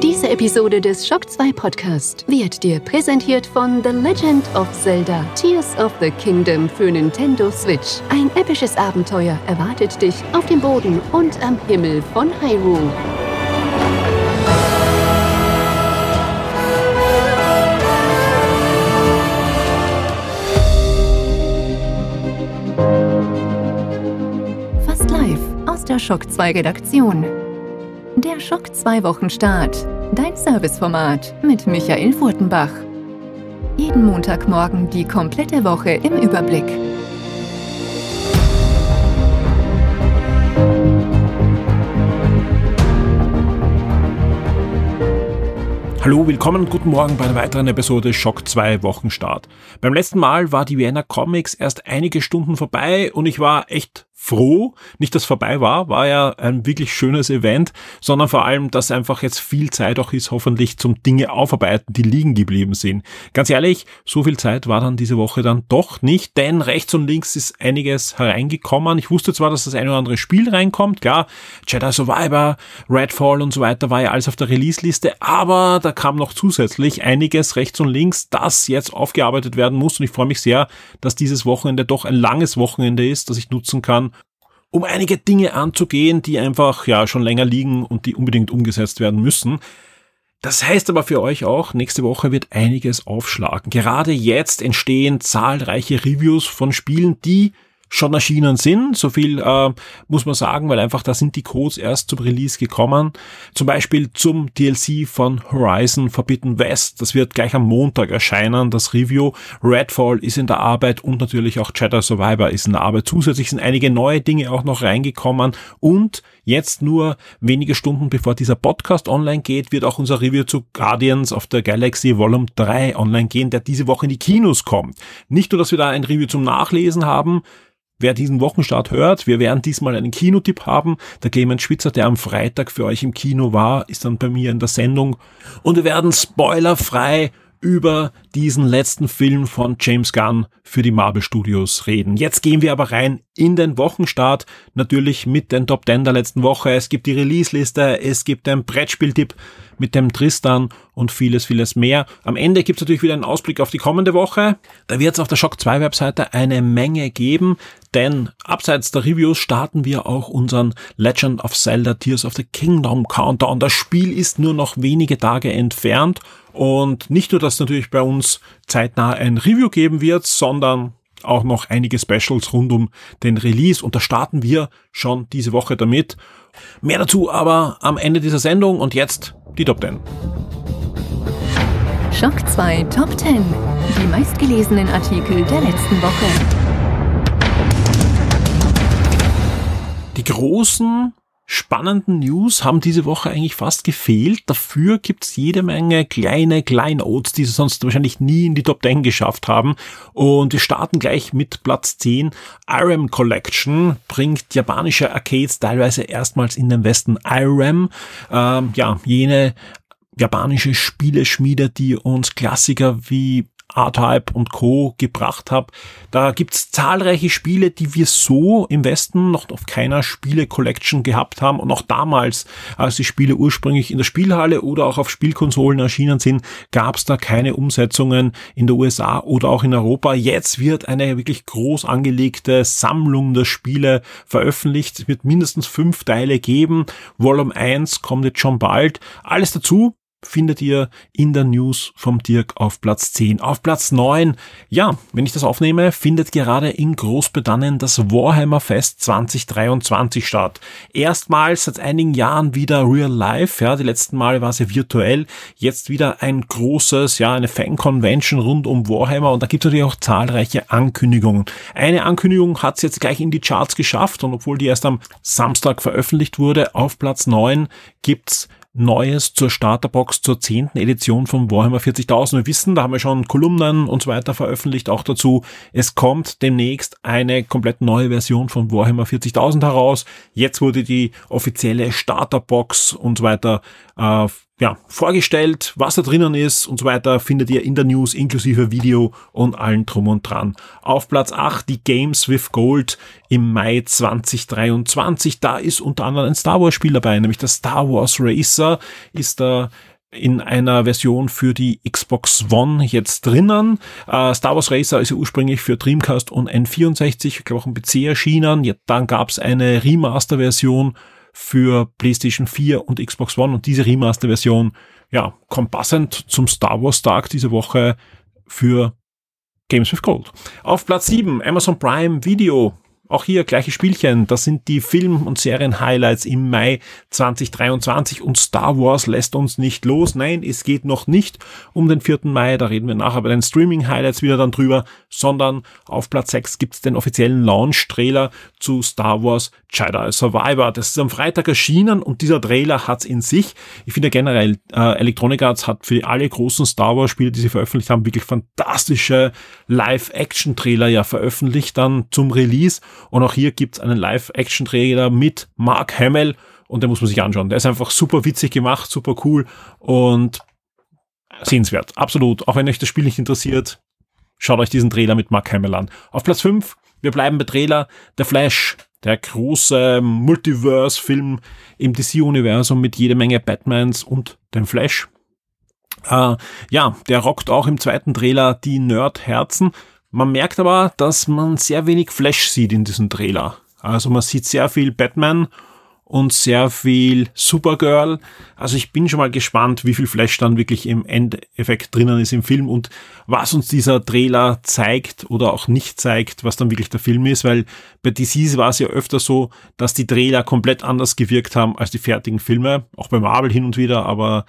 Diese Episode des Shock 2 Podcast wird dir präsentiert von The Legend of Zelda Tears of the Kingdom für Nintendo Switch. Ein episches Abenteuer erwartet dich auf dem Boden und am Himmel von Hyrule. Fast live aus der Shock 2 Redaktion. Der Schock 2 Wochenstart. Dein Serviceformat mit Michael Furtenbach. Jeden Montagmorgen die komplette Woche im Überblick. Hallo, willkommen und guten Morgen bei einer weiteren Episode Schock 2 Wochenstart. Beim letzten Mal war die Vienna Comics erst einige Stunden vorbei und ich war echt froh, nicht dass vorbei war, war ja ein wirklich schönes Event, sondern vor allem, dass einfach jetzt viel Zeit auch ist, hoffentlich zum Dinge aufarbeiten, die liegen geblieben sind. Ganz ehrlich, so viel Zeit war dann diese Woche dann doch nicht, denn rechts und links ist einiges hereingekommen. Ich wusste zwar, dass das ein oder andere Spiel reinkommt, klar, Jedi Survivor, Redfall und so weiter war ja alles auf der Release-Liste, aber da kam noch zusätzlich einiges rechts und links, das jetzt aufgearbeitet werden muss und ich freue mich sehr, dass dieses Wochenende doch ein langes Wochenende ist, das ich nutzen kann, um einige Dinge anzugehen, die einfach ja schon länger liegen und die unbedingt umgesetzt werden müssen. Das heißt aber für euch auch, nächste Woche wird einiges aufschlagen. Gerade jetzt entstehen zahlreiche Reviews von Spielen, die schon erschienen sind. So viel äh, muss man sagen, weil einfach da sind die Codes erst zum Release gekommen. Zum Beispiel zum DLC von Horizon Forbidden West. Das wird gleich am Montag erscheinen, das Review. Redfall ist in der Arbeit und natürlich auch Jedi Survivor ist in der Arbeit. Zusätzlich sind einige neue Dinge auch noch reingekommen und jetzt nur wenige Stunden bevor dieser Podcast online geht, wird auch unser Review zu Guardians of the Galaxy Volume 3 online gehen, der diese Woche in die Kinos kommt. Nicht nur, dass wir da ein Review zum Nachlesen haben, Wer diesen Wochenstart hört, wir werden diesmal einen Kinotipp haben. Der Clemens Schwitzer, der am Freitag für euch im Kino war, ist dann bei mir in der Sendung. Und wir werden spoilerfrei über diesen letzten Film von James Gunn für die Marvel Studios reden. Jetzt gehen wir aber rein in den Wochenstart, natürlich mit den Top 10 der letzten Woche. Es gibt die Release-Liste, es gibt den Brettspieltipp mit dem Tristan und vieles, vieles mehr. Am Ende gibt es natürlich wieder einen Ausblick auf die kommende Woche. Da wird es auf der Shock 2 Webseite eine Menge geben, denn abseits der Reviews starten wir auch unseren Legend of Zelda Tears of the Kingdom Countdown. Das Spiel ist nur noch wenige Tage entfernt und nicht nur, dass natürlich bei uns zeitnah ein Review geben wird, sondern auch noch einige Specials rund um den Release und da starten wir schon diese Woche damit. Mehr dazu aber am Ende dieser Sendung und jetzt die Top 10. Schock 2 Top 10. Die meistgelesenen Artikel der letzten Woche. Die großen spannenden News haben diese Woche eigentlich fast gefehlt. Dafür gibt's jede Menge kleine Kleinodes, die sie sonst wahrscheinlich nie in die Top 10 geschafft haben. Und wir starten gleich mit Platz 10. IRAM Collection bringt japanische Arcades teilweise erstmals in den Westen. IRAM, ähm, ja, jene japanische Spieleschmiede, die uns Klassiker wie R-Type und Co. gebracht habe. Da gibt's zahlreiche Spiele, die wir so im Westen noch auf keiner Spiele-Collection gehabt haben und auch damals, als die Spiele ursprünglich in der Spielhalle oder auch auf Spielkonsolen erschienen sind, gab's da keine Umsetzungen in der USA oder auch in Europa. Jetzt wird eine wirklich groß angelegte Sammlung der Spiele veröffentlicht. Es wird mindestens fünf Teile geben. Volume 1 kommt jetzt schon bald. Alles dazu findet ihr in der News vom Dirk auf Platz 10. Auf Platz 9, ja, wenn ich das aufnehme, findet gerade in Großbritannien das Warhammer Fest 2023 statt. Erstmals seit einigen Jahren wieder real life, ja, die letzten Male war es ja virtuell, jetzt wieder ein großes, ja, eine Fan-Convention rund um Warhammer und da gibt es natürlich auch zahlreiche Ankündigungen. Eine Ankündigung hat es jetzt gleich in die Charts geschafft und obwohl die erst am Samstag veröffentlicht wurde, auf Platz 9 gibt's Neues zur Starterbox zur zehnten Edition von Warhammer 40.000. Wir wissen, da haben wir schon Kolumnen und so weiter veröffentlicht auch dazu. Es kommt demnächst eine komplett neue Version von Warhammer 40.000 heraus. Jetzt wurde die offizielle Starterbox und so weiter äh, ja, vorgestellt, was da drinnen ist und so weiter, findet ihr in der News inklusive Video und allen drum und dran. Auf Platz 8 die Games with Gold im Mai 2023. Da ist unter anderem ein Star Wars Spiel dabei, nämlich der Star Wars Racer ist da in einer Version für die Xbox One jetzt drinnen. Uh, Star Wars Racer ist ja ursprünglich für Dreamcast und N64, ich glaube auch ein PC erschienen. Ja, dann gab es eine Remaster-Version für PlayStation 4 und Xbox One und diese Remaster-Version, ja, kommt passend zum Star Wars Tag diese Woche für Games with Gold. Auf Platz 7 Amazon Prime Video auch hier gleiche Spielchen. Das sind die Film- und Serien-Highlights im Mai 2023 und Star Wars lässt uns nicht los. Nein, es geht noch nicht um den 4. Mai, da reden wir nachher bei den Streaming-Highlights wieder dann drüber, sondern auf Platz 6 gibt's den offiziellen Launch-Trailer zu Star Wars Jedi Survivor. Das ist am Freitag erschienen und dieser Trailer hat's in sich. Ich finde generell, äh, Electronic Arts hat für alle großen Star Wars Spiele, die sie veröffentlicht haben, wirklich fantastische Live-Action-Trailer ja veröffentlicht dann zum Release und auch hier gibt's einen Live-Action-Trailer mit Mark Hamill und den muss man sich anschauen. Der ist einfach super witzig gemacht, super cool und sehenswert. Absolut. Auch wenn euch das Spiel nicht interessiert, schaut euch diesen Trailer mit Mark Hamill an. Auf Platz 5, wir bleiben bei Trailer, The Flash, der große Multiverse-Film im DC-Universum mit jede Menge Batmans und dem Flash. Äh, ja, der rockt auch im zweiten Trailer die Nerd-Herzen. Man merkt aber, dass man sehr wenig Flash sieht in diesem Trailer. Also man sieht sehr viel Batman und sehr viel Supergirl. Also ich bin schon mal gespannt, wie viel Flash dann wirklich im Endeffekt drinnen ist im Film und was uns dieser Trailer zeigt oder auch nicht zeigt, was dann wirklich der Film ist, weil bei DC war es ja öfter so, dass die Trailer komplett anders gewirkt haben als die fertigen Filme, auch bei Marvel hin und wieder, aber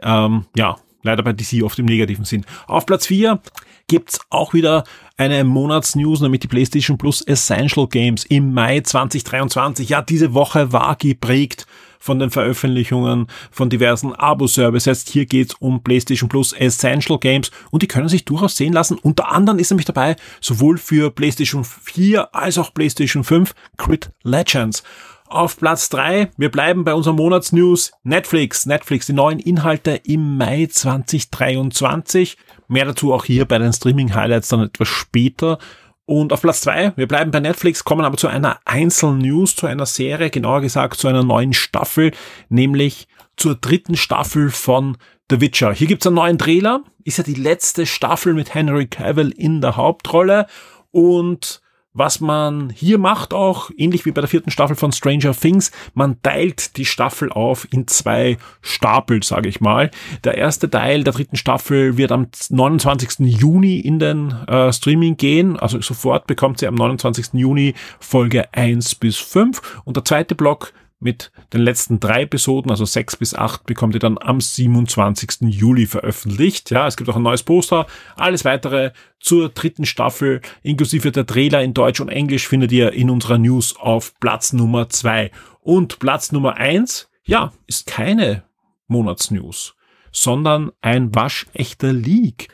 ähm, ja, leider bei DC oft im negativen Sinn. Auf Platz 4 gibt's auch wieder eine Monatsnews, nämlich die PlayStation Plus Essential Games im Mai 2023. Ja, diese Woche war geprägt von den Veröffentlichungen von diversen Abo-Services. Hier geht's um PlayStation Plus Essential Games und die können sich durchaus sehen lassen. Unter anderem ist nämlich dabei sowohl für PlayStation 4 als auch PlayStation 5 Crit Legends. Auf Platz drei, wir bleiben bei unserer Monatsnews, Netflix. Netflix, die neuen Inhalte im Mai 2023. Mehr dazu auch hier bei den Streaming-Highlights dann etwas später. Und auf Platz zwei, wir bleiben bei Netflix, kommen aber zu einer Einzelnews, zu einer Serie, genauer gesagt zu einer neuen Staffel, nämlich zur dritten Staffel von The Witcher. Hier gibt's einen neuen Trailer, ist ja die letzte Staffel mit Henry Cavill in der Hauptrolle und was man hier macht auch, ähnlich wie bei der vierten Staffel von Stranger Things, man teilt die Staffel auf in zwei Stapel, sage ich mal. Der erste Teil der dritten Staffel wird am 29. Juni in den äh, Streaming gehen, also sofort bekommt sie am 29. Juni Folge 1 bis 5 und der zweite Block mit den letzten drei Episoden, also sechs bis acht, bekommt ihr dann am 27. Juli veröffentlicht. Ja, es gibt auch ein neues Poster. Alles weitere zur dritten Staffel, inklusive der Trailer in Deutsch und Englisch, findet ihr in unserer News auf Platz Nummer zwei. Und Platz Nummer eins, ja, ist keine Monatsnews, sondern ein waschechter Leak.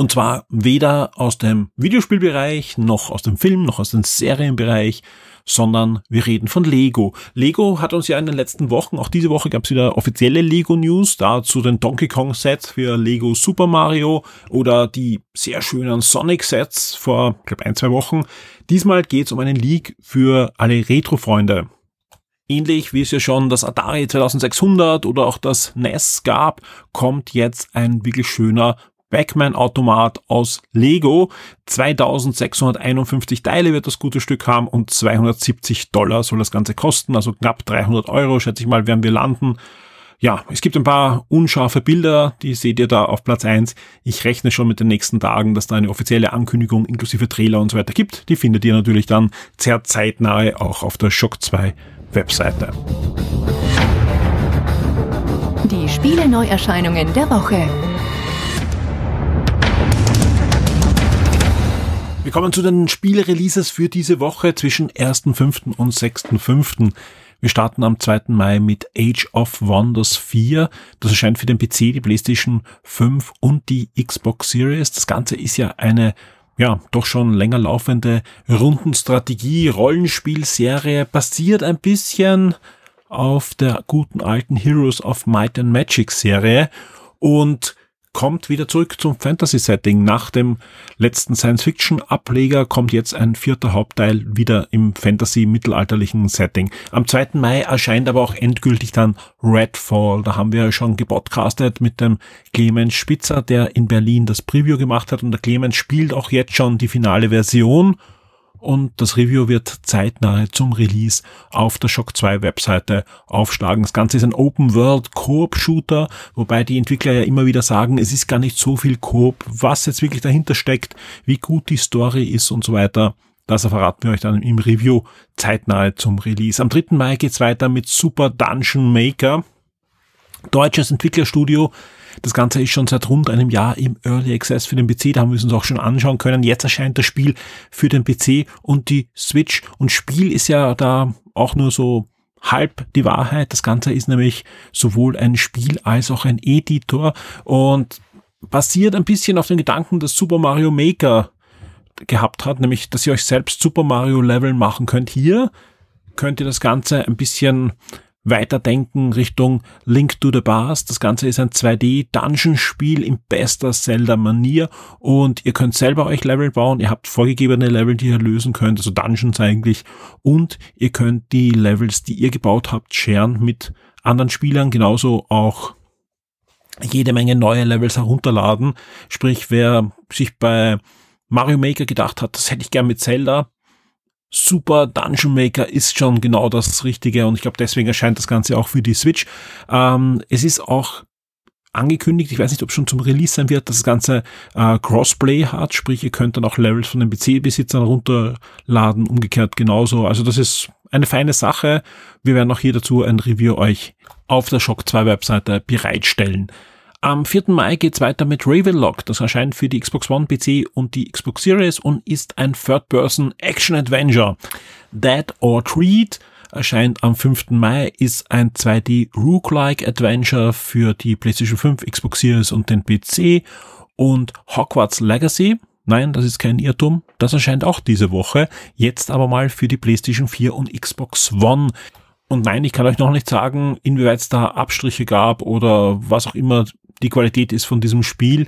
Und zwar weder aus dem Videospielbereich, noch aus dem Film, noch aus dem Serienbereich, sondern wir reden von Lego. Lego hat uns ja in den letzten Wochen, auch diese Woche gab es wieder offizielle Lego News, dazu den Donkey Kong Sets für Lego Super Mario oder die sehr schönen Sonic Sets vor, glaube, ein, zwei Wochen. Diesmal geht es um einen Leak für alle Retro-Freunde. Ähnlich wie es ja schon das Atari 2600 oder auch das NES gab, kommt jetzt ein wirklich schöner Backman-Automat aus Lego. 2651 Teile wird das gute Stück haben und 270 Dollar soll das Ganze kosten, also knapp 300 Euro, schätze ich mal, werden wir landen. Ja, es gibt ein paar unscharfe Bilder, die seht ihr da auf Platz eins. Ich rechne schon mit den nächsten Tagen, dass da eine offizielle Ankündigung inklusive Trailer und so weiter gibt. Die findet ihr natürlich dann sehr zeitnahe auch auf der Shock 2 Webseite. Die Spiele Neuerscheinungen der Woche. Wir kommen zu den Spielreleases für diese Woche zwischen 1.5. und 6.5. Wir starten am 2. Mai mit Age of Wonders 4. Das erscheint für den PC, die PlayStation 5 und die Xbox Series. Das Ganze ist ja eine ja, doch schon länger laufende Rundenstrategie, Rollenspielserie, basiert ein bisschen auf der guten alten Heroes of Might and Magic Serie und kommt wieder zurück zum Fantasy-Setting. Nach dem letzten Science-Fiction-Ableger kommt jetzt ein vierter Hauptteil wieder im Fantasy-mittelalterlichen Setting. Am 2. Mai erscheint aber auch endgültig dann Redfall. Da haben wir schon gepodcastet mit dem Clemens Spitzer, der in Berlin das Preview gemacht hat und der Clemens spielt auch jetzt schon die finale Version und das Review wird zeitnahe zum Release auf der Shock 2 Webseite aufschlagen. Das Ganze ist ein Open World Coop Shooter, wobei die Entwickler ja immer wieder sagen, es ist gar nicht so viel Coop, was jetzt wirklich dahinter steckt, wie gut die Story ist und so weiter. Das verraten wir euch dann im Review zeitnahe zum Release. Am 3. Mai geht's weiter mit Super Dungeon Maker. Deutsches Entwicklerstudio das Ganze ist schon seit rund einem Jahr im Early Access für den PC. Da haben wir es uns auch schon anschauen können. Jetzt erscheint das Spiel für den PC und die Switch. Und Spiel ist ja da auch nur so halb die Wahrheit. Das Ganze ist nämlich sowohl ein Spiel als auch ein Editor und basiert ein bisschen auf den Gedanken, dass Super Mario Maker gehabt hat, nämlich, dass ihr euch selbst Super Mario Level machen könnt. Hier könnt ihr das Ganze ein bisschen weiterdenken Richtung Link to the Past. Das Ganze ist ein 2D-Dungeon-Spiel in bester Zelda-Manier und ihr könnt selber euch Level bauen. Ihr habt vorgegebene Level, die ihr lösen könnt, also Dungeons eigentlich. Und ihr könnt die Levels, die ihr gebaut habt, sharen mit anderen Spielern. Genauso auch jede Menge neue Levels herunterladen. Sprich, wer sich bei Mario Maker gedacht hat, das hätte ich gern mit Zelda, Super Dungeon Maker ist schon genau das Richtige und ich glaube, deswegen erscheint das Ganze auch für die Switch. Ähm, es ist auch angekündigt, ich weiß nicht, ob schon zum Release sein wird, dass das Ganze äh, Crossplay hat, sprich, ihr könnt dann auch Levels von den PC-Besitzern runterladen, umgekehrt genauso. Also das ist eine feine Sache. Wir werden auch hier dazu ein Review euch auf der Shock 2 Webseite bereitstellen. Am 4. Mai geht's weiter mit Ravenlock. Das erscheint für die Xbox One, PC und die Xbox Series und ist ein Third-Person Action-Adventure. Dead or Treat erscheint am 5. Mai, ist ein 2D Rook-like Adventure für die PlayStation 5, Xbox Series und den PC und Hogwarts Legacy. Nein, das ist kein Irrtum. Das erscheint auch diese Woche. Jetzt aber mal für die PlayStation 4 und Xbox One. Und nein, ich kann euch noch nicht sagen, inwieweit es da Abstriche gab oder was auch immer die Qualität ist von diesem Spiel.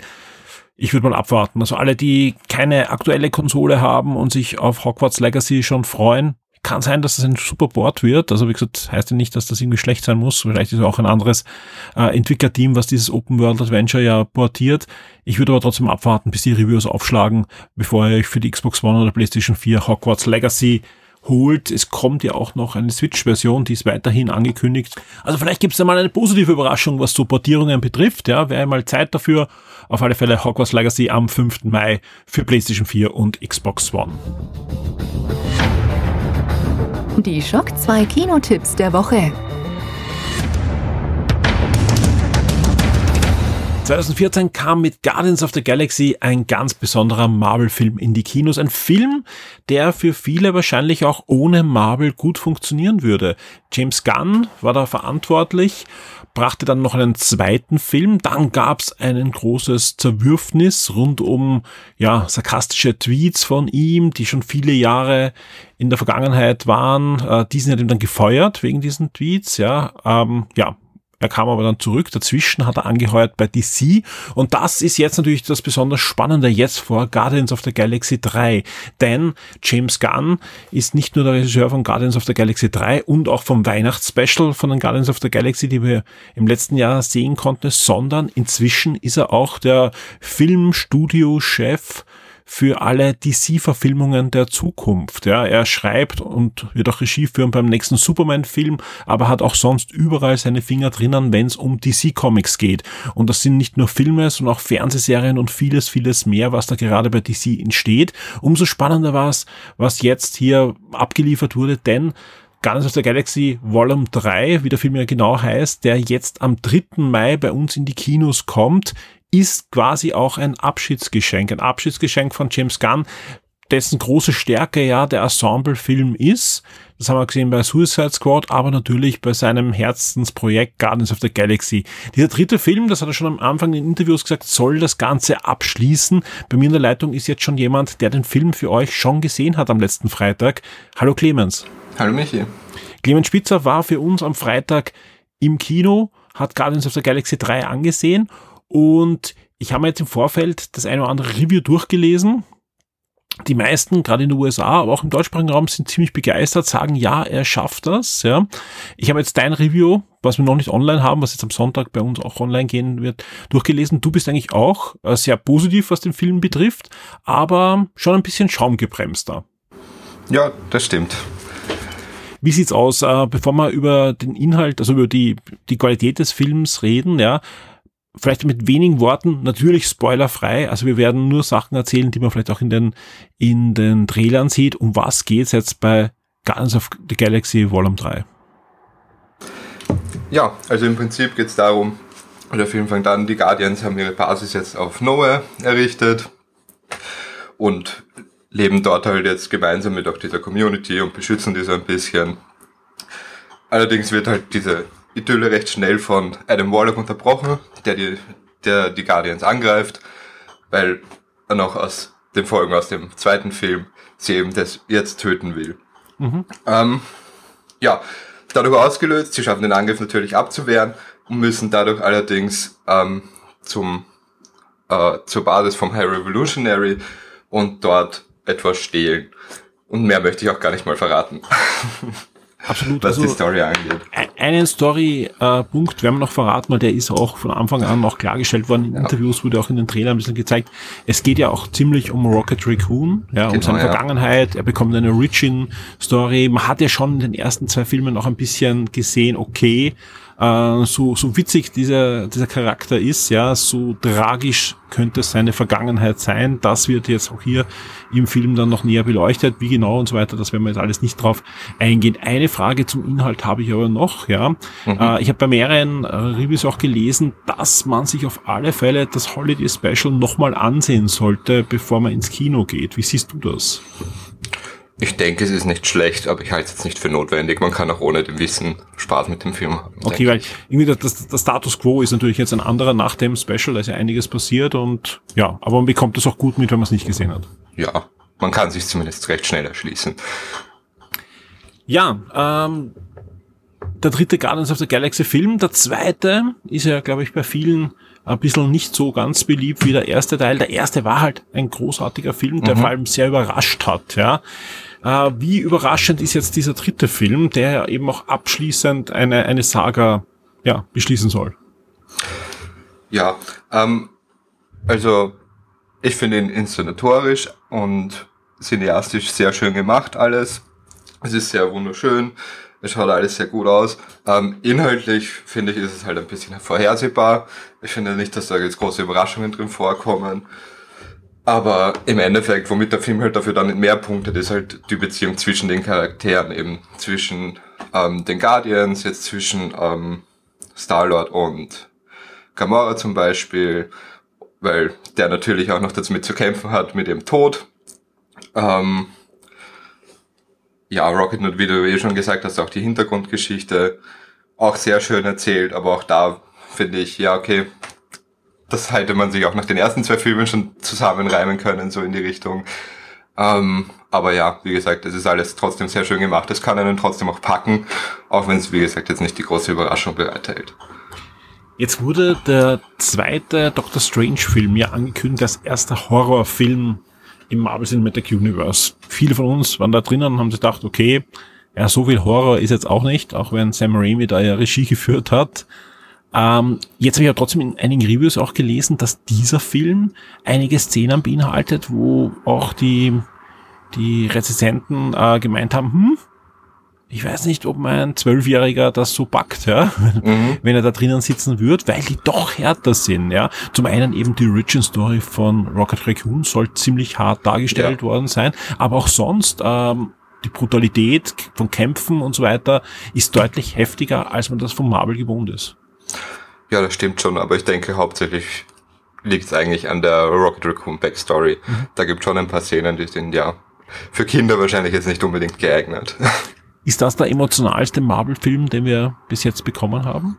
Ich würde mal abwarten. Also alle, die keine aktuelle Konsole haben und sich auf Hogwarts Legacy schon freuen, kann sein, dass das ein super Board wird. Also wie gesagt, heißt ja nicht, dass das irgendwie schlecht sein muss. Vielleicht ist auch ein anderes äh, Entwicklerteam, was dieses Open World Adventure ja portiert. Ich würde aber trotzdem abwarten, bis die Reviews aufschlagen, bevor ihr euch für die Xbox One oder PlayStation 4 Hogwarts Legacy holt. Es kommt ja auch noch eine Switch-Version, die ist weiterhin angekündigt. Also vielleicht gibt es da mal eine positive Überraschung, was so Portierungen betrifft. Ja, wäre mal Zeit dafür. Auf alle Fälle Hogwarts Legacy am 5. Mai für PlayStation 4 und Xbox One. Die Schock 2 Kinotipps der Woche. 2014 kam mit Guardians of the Galaxy ein ganz besonderer Marvel-Film in die Kinos. Ein Film, der für viele wahrscheinlich auch ohne Marvel gut funktionieren würde. James Gunn war da verantwortlich, brachte dann noch einen zweiten Film. Dann gab's ein großes Zerwürfnis rund um ja sarkastische Tweets von ihm, die schon viele Jahre in der Vergangenheit waren. Äh, diesen hat ihm dann gefeuert wegen diesen Tweets. Ja, ähm, ja, er kam aber dann zurück. Dazwischen hat er angeheuert bei DC. Und das ist jetzt natürlich das besonders Spannende jetzt vor Guardians of the Galaxy 3. Denn James Gunn ist nicht nur der Regisseur von Guardians of the Galaxy 3 und auch vom Weihnachtsspecial von den Guardians of the Galaxy, die wir im letzten Jahr sehen konnten, sondern inzwischen ist er auch der Filmstudio-Chef für alle DC-Verfilmungen der Zukunft. Ja, er schreibt und wird auch Regie führen beim nächsten Superman-Film, aber hat auch sonst überall seine Finger drinnen, wenn es um DC-Comics geht. Und das sind nicht nur Filme, sondern auch Fernsehserien und vieles, vieles mehr, was da gerade bei DC entsteht. Umso spannender war es, was jetzt hier abgeliefert wurde, denn Guardians of the Galaxy Volume 3, wie der Film ja genau heißt, der jetzt am 3. Mai bei uns in die Kinos kommt, ist quasi auch ein Abschiedsgeschenk, ein Abschiedsgeschenk von James Gunn, dessen große Stärke ja der Ensemble-Film ist. Das haben wir gesehen bei Suicide Squad, aber natürlich bei seinem Herzensprojekt Guardians of the Galaxy. Dieser dritte Film, das hat er schon am Anfang in Interviews gesagt, soll das Ganze abschließen. Bei mir in der Leitung ist jetzt schon jemand, der den Film für euch schon gesehen hat am letzten Freitag. Hallo Clemens. Hallo Michi. Clemens Spitzer war für uns am Freitag im Kino, hat Guardians of the Galaxy 3 angesehen und ich habe mir jetzt im Vorfeld das eine oder andere Review durchgelesen. Die meisten, gerade in den USA, aber auch im deutschsprachigen Raum, sind ziemlich begeistert, sagen, ja, er schafft das. Ja. Ich habe jetzt dein Review, was wir noch nicht online haben, was jetzt am Sonntag bei uns auch online gehen wird, durchgelesen. Du bist eigentlich auch äh, sehr positiv, was den Film betrifft, aber schon ein bisschen schaumgebremster. Ja, das stimmt. Wie sieht's aus, äh, bevor wir über den Inhalt, also über die, die Qualität des Films reden, ja? Vielleicht mit wenigen Worten, natürlich spoilerfrei. Also wir werden nur Sachen erzählen, die man vielleicht auch in den, in den Trailern sieht. Um was geht's jetzt bei Guardians of the Galaxy Volume 3? Ja, also im Prinzip geht's darum, der Film fängt an, die Guardians haben ihre Basis jetzt auf Nowhere errichtet und leben dort halt jetzt gemeinsam mit auch dieser Community und beschützen die so ein bisschen. Allerdings wird halt diese Idylle recht schnell von Adam Warlock unterbrochen, der die, der die Guardians angreift, weil er noch aus den Folgen aus dem zweiten Film sie eben das jetzt töten will. Mhm. Ähm, ja, dadurch ausgelöst, sie schaffen den Angriff natürlich abzuwehren und müssen dadurch allerdings ähm, zum, äh, zur Basis vom High Revolutionary und dort etwas stehlen. Und mehr möchte ich auch gar nicht mal verraten. Absolut. Was also, die Story angeht. Einen Story-Punkt äh, werden wir noch verraten, weil der ist auch von Anfang an auch klargestellt worden. In ja. Interviews wurde auch in den Trailern ein bisschen gezeigt. Es geht ja auch ziemlich um Rocket Raccoon, ja, um genau, seine ja. Vergangenheit. Er bekommt eine Origin-Story. Man hat ja schon in den ersten zwei Filmen noch ein bisschen gesehen, okay, äh, so, so witzig dieser, dieser Charakter ist, ja, so tragisch könnte seine Vergangenheit sein. Das wird jetzt auch hier im Film dann noch näher beleuchtet, wie genau und so weiter. Das werden wir jetzt alles nicht drauf eingehen. Eine Frage zum Inhalt habe ich aber noch, ja. Mhm. Äh, ich habe bei mehreren äh, Reviews auch gelesen, dass man sich auf alle Fälle das Holiday Special nochmal ansehen sollte, bevor man ins Kino geht. Wie siehst du das? Ich denke, es ist nicht schlecht, aber ich halte es jetzt nicht für notwendig. Man kann auch ohne dem Wissen Spaß mit dem Film haben. Okay, weil irgendwie das, das Status Quo ist natürlich jetzt ein anderer nach dem Special, da ist ja einiges passiert und ja, aber man bekommt es auch gut mit, wenn man es nicht gesehen hat. Ja, man kann sich zumindest recht schnell erschließen. Ja, ähm, der dritte Guardians of the Galaxy Film, der zweite ist ja, glaube ich, bei vielen ein bisschen nicht so ganz beliebt wie der erste Teil. Der erste war halt ein großartiger Film, der mhm. vor allem sehr überrascht hat, ja. Äh, wie überraschend ist jetzt dieser dritte Film, der ja eben auch abschließend eine, eine Saga ja, beschließen soll? Ja, ähm, also ich finde ihn inszenatorisch und cineastisch sehr schön gemacht alles. Es ist sehr wunderschön. Es schaut alles sehr gut aus. Ähm, inhaltlich finde ich, ist es halt ein bisschen vorhersehbar. Ich finde nicht, dass da jetzt große Überraschungen drin vorkommen. Aber im Endeffekt, womit der Film halt dafür dann mehr punktet, ist halt die Beziehung zwischen den Charakteren, eben zwischen ähm, den Guardians, jetzt zwischen ähm, Star-Lord und Gamora zum Beispiel, weil der natürlich auch noch damit zu kämpfen hat mit dem Tod. Ähm, ja, Rocket wie du eh schon gesagt hast, auch die Hintergrundgeschichte auch sehr schön erzählt, aber auch da finde ich, ja, okay, das hätte man sich auch nach den ersten zwei Filmen schon zusammenreimen können, so in die Richtung. Ähm, aber ja, wie gesagt, es ist alles trotzdem sehr schön gemacht. Es kann einen trotzdem auch packen, auch wenn es, wie gesagt, jetzt nicht die große Überraschung bereithält. Jetzt wurde der zweite Doctor Strange Film ja angekündigt als erster Horrorfilm im Marvel Cinematic Universe. Viele von uns waren da drinnen und haben gedacht, okay, ja, so viel Horror ist jetzt auch nicht, auch wenn Sam Raimi da ja Regie geführt hat. Ähm, jetzt habe ich ja trotzdem in einigen Reviews auch gelesen, dass dieser Film einige Szenen beinhaltet, wo auch die, die Rezensenten äh, gemeint haben, hm, ich weiß nicht, ob mein Zwölfjähriger das so packt, ja, mhm. wenn er da drinnen sitzen wird, weil die doch härter sind, ja. Zum einen eben die Origin Story von Rocket Raccoon soll ziemlich hart dargestellt ja. worden sein, aber auch sonst, ähm, die Brutalität von Kämpfen und so weiter ist deutlich heftiger, als man das von Marvel gewohnt ist. Ja, das stimmt schon, aber ich denke hauptsächlich liegt es eigentlich an der Rocket Raccoon Backstory. Mhm. Da gibt schon ein paar Szenen, die sind ja für Kinder wahrscheinlich jetzt nicht unbedingt geeignet. Ist das der emotionalste Marvel-Film, den wir bis jetzt bekommen haben?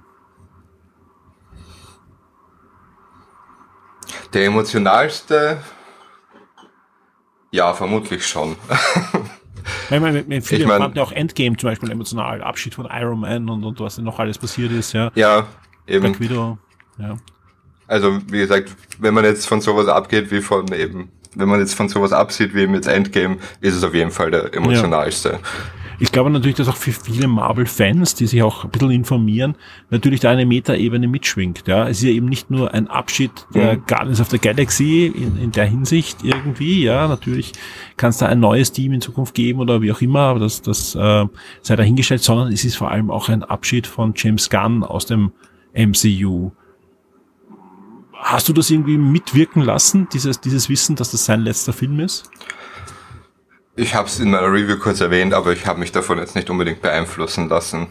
Der emotionalste? Ja, vermutlich schon. Ich meine, viele ich mein, fanden ja auch Endgame zum Beispiel emotional, Abschied von Iron Man und, und was denn noch alles passiert ist, ja. Ja, eben. Black Widow, ja. Also, wie gesagt, wenn man jetzt von sowas abgeht wie von eben, wenn man jetzt von sowas absieht wie eben jetzt Endgame, ist es auf jeden Fall der emotionalste. Ja. Ich glaube natürlich, dass auch für viele Marvel-Fans, die sich auch ein bisschen informieren, natürlich da eine Metaebene mitschwingt. Ja, es ist ja eben nicht nur ein Abschied der mhm. Guardians of the Galaxy in, in der Hinsicht irgendwie. Ja, natürlich kann es da ein neues Team in Zukunft geben oder wie auch immer, aber das, das äh, sei dahingestellt, sondern es ist vor allem auch ein Abschied von James Gunn aus dem MCU. Hast du das irgendwie mitwirken lassen, dieses, dieses Wissen, dass das sein letzter Film ist? Ich habe es in meiner Review kurz erwähnt, aber ich habe mich davon jetzt nicht unbedingt beeinflussen lassen.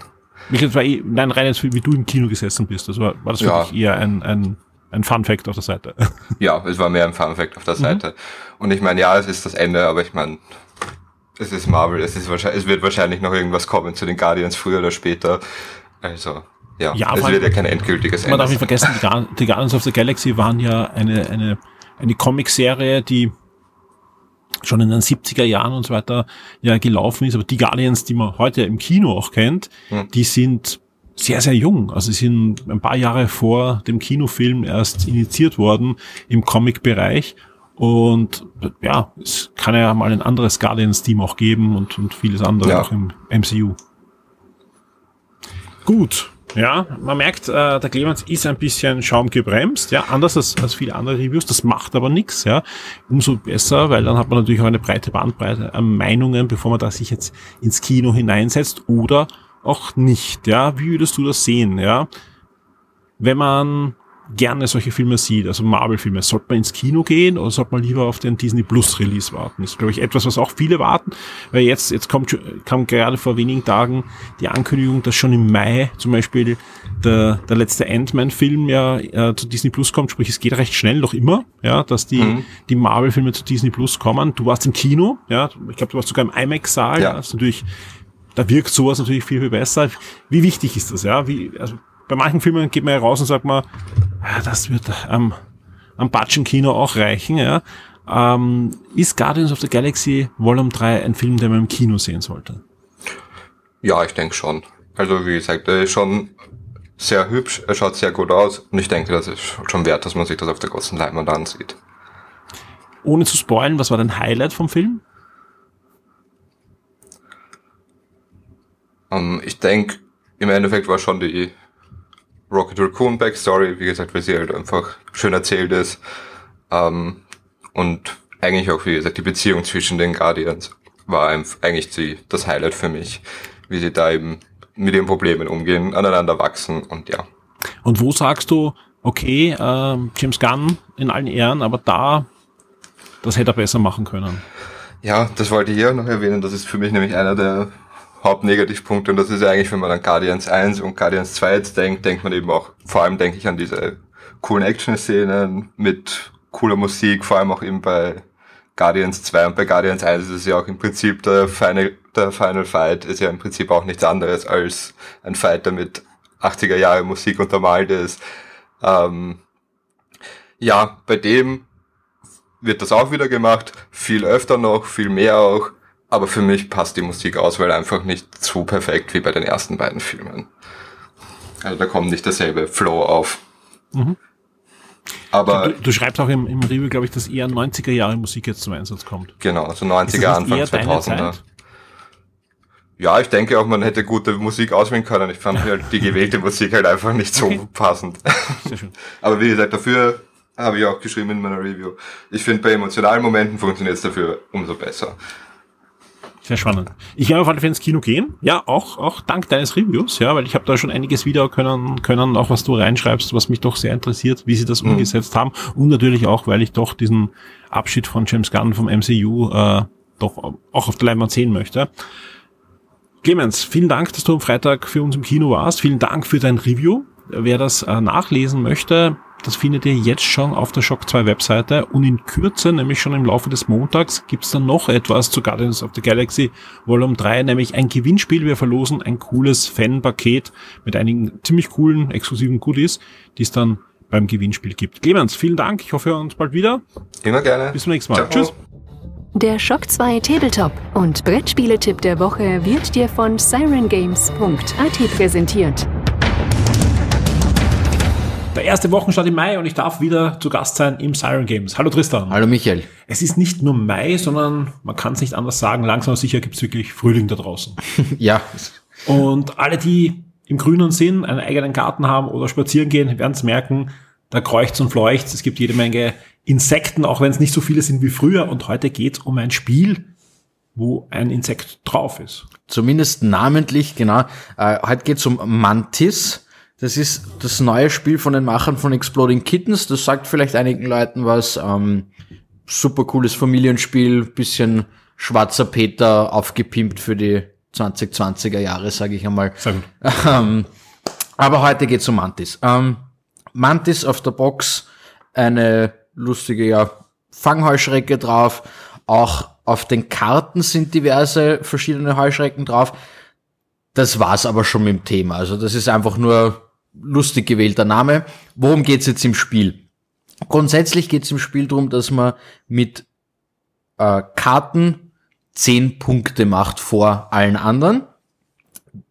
Mich war eh, nein, rein jetzt, wie du im Kino gesessen bist. Das war, war das für ja. dich eher ein, ein, ein Fun Fact auf der Seite? Ja, es war mehr ein Fun Fact auf der mhm. Seite. Und ich meine, ja, es ist das Ende, aber ich meine, es ist Marvel, es ist wahrscheinlich, es wird wahrscheinlich noch irgendwas kommen zu den Guardians früher oder später. Also, ja, ja es wird ja kein endgültiges Ende. Man darf nicht vergessen, die Guardians of the Galaxy waren ja eine, eine, eine Comic-Serie, die schon in den 70er Jahren und so weiter ja gelaufen ist. Aber die Guardians, die man heute im Kino auch kennt, mhm. die sind sehr, sehr jung. Also sie sind ein paar Jahre vor dem Kinofilm erst initiiert worden im Comic-Bereich. Und ja, es kann ja mal ein anderes Guardians-Team auch geben und, und vieles andere ja. auch im MCU. Gut, ja, man merkt, äh, der Clemens ist ein bisschen schaumgebremst, ja, anders als, als viele andere Reviews, das macht aber nichts, ja. Umso besser, weil dann hat man natürlich auch eine breite Bandbreite an Meinungen, bevor man da sich jetzt ins Kino hineinsetzt oder auch nicht, ja. Wie würdest du das sehen, ja? Wenn man gerne solche Filme sieht, also Marvel-Filme, sollte man ins Kino gehen oder sollte man lieber auf den Disney Plus Release warten? Das ist, glaube ich, etwas, was auch viele warten, weil jetzt, jetzt kommt, kam gerade vor wenigen Tagen die Ankündigung, dass schon im Mai zum Beispiel der, der letzte Ant-Man-Film ja äh, zu Disney Plus kommt, sprich, es geht recht schnell noch immer, ja, dass die, mhm. die Marvel-Filme zu Disney Plus kommen. Du warst im Kino, ja, ich glaube, du warst sogar im IMAX-Saal, ja. ja, ist natürlich, da wirkt sowas natürlich viel, viel besser. Wie wichtig ist das, ja? Wie, also bei manchen Filmen geht man ja raus und sagt man, ja, das wird am, am Batschen-Kino auch reichen. Ja. Ähm, ist Guardians of the Galaxy Volume 3 ein Film, den man im Kino sehen sollte? Ja, ich denke schon. Also wie gesagt, er ist schon sehr hübsch, er schaut sehr gut aus und ich denke, das ist schon wert, dass man sich das auf der großen Leinwand ansieht. Ohne zu spoilen, was war dein Highlight vom Film? Um, ähm, ich denke, im Endeffekt war schon die Rocket Raccoon Backstory, wie gesagt, weil sie halt einfach schön erzählt ist. Ähm, und eigentlich auch, wie gesagt, die Beziehung zwischen den Guardians war eigentlich die, das Highlight für mich, wie sie da eben mit ihren Problemen umgehen, aneinander wachsen und ja. Und wo sagst du, okay, äh, James Gunn in allen Ehren, aber da, das hätte er besser machen können? Ja, das wollte ich hier noch erwähnen. Das ist für mich nämlich einer der Hauptnegativpunkte und das ist ja eigentlich, wenn man an Guardians 1 und Guardians 2 jetzt denkt, denkt man eben auch, vor allem denke ich an diese coolen Action-Szenen mit cooler Musik, vor allem auch eben bei Guardians 2 und bei Guardians 1 ist es ja auch im Prinzip der Final, der Final Fight ist ja im Prinzip auch nichts anderes als ein Fight, der mit 80er Jahre Musik untermalt ist. Ähm, ja, bei dem wird das auch wieder gemacht, viel öfter noch, viel mehr auch. Aber für mich passt die Musikauswahl einfach nicht so perfekt wie bei den ersten beiden Filmen. Also da kommt nicht derselbe Flow auf. Mhm. Aber du, du, schreibst auch im, im Review, glaube ich, dass eher 90er Jahre Musik jetzt zum Einsatz kommt. Genau, also 90er, Anfang 2000er. Ja, ich denke auch, man hätte gute Musik auswählen können. Ich fand halt die gewählte Musik halt einfach nicht so okay. passend. Sehr schön. Aber wie gesagt, dafür habe ich auch geschrieben in meiner Review. Ich finde, bei emotionalen Momenten funktioniert es dafür umso besser. Sehr spannend. Ich werde auf alle Fälle ins Kino gehen. Ja, auch, auch dank deines Reviews, ja, weil ich habe da schon einiges wieder können, können, auch was du reinschreibst, was mich doch sehr interessiert, wie sie das mhm. umgesetzt haben. Und natürlich auch, weil ich doch diesen Abschied von James Gunn vom MCU äh, doch auch auf der Leinwand sehen möchte. Clemens, vielen Dank, dass du am Freitag für uns im Kino warst. Vielen Dank für dein Review. Wer das äh, nachlesen möchte, das findet ihr jetzt schon auf der Shock 2 Webseite und in Kürze, nämlich schon im Laufe des Montags, gibt's dann noch etwas zu Guardians of the Galaxy Volume 3, nämlich ein Gewinnspiel. Wir verlosen ein cooles Fan-Paket mit einigen ziemlich coolen, exklusiven Goodies, die es dann beim Gewinnspiel gibt. Clemens, vielen Dank. Ich hoffe, wir hören uns bald wieder. Immer gerne. Bis zum nächsten Mal. Ciao. Tschüss. Der Shock 2 Tabletop und Brettspieletipp der Woche wird dir von sirengames.at präsentiert. Der erste Wochenstart im Mai und ich darf wieder zu Gast sein im Siren Games. Hallo Tristan. Hallo Michael. Es ist nicht nur Mai, sondern man kann es nicht anders sagen, langsam sicher gibt es wirklich Frühling da draußen. ja. Und alle, die im Grünen sind, einen eigenen Garten haben oder spazieren gehen, werden es merken, da kreucht's und fleucht's. Es gibt jede Menge Insekten, auch wenn es nicht so viele sind wie früher. Und heute geht's um ein Spiel, wo ein Insekt drauf ist. Zumindest namentlich, genau. Äh, heute geht's um Mantis. Das ist das neue Spiel von den Machern von Exploding Kittens. Das sagt vielleicht einigen Leuten was. Ähm, super cooles Familienspiel, bisschen schwarzer Peter aufgepimpt für die 2020er Jahre, sage ich einmal. Ähm, aber heute geht's um Mantis. Ähm, Mantis auf der Box, eine lustige ja, Fangheuschrecke drauf. Auch auf den Karten sind diverse verschiedene Heuschrecken drauf. Das war's aber schon mit dem Thema. Also das ist einfach nur lustig gewählter Name. Worum geht's jetzt im Spiel? Grundsätzlich geht's im Spiel darum, dass man mit äh, Karten zehn Punkte macht vor allen anderen.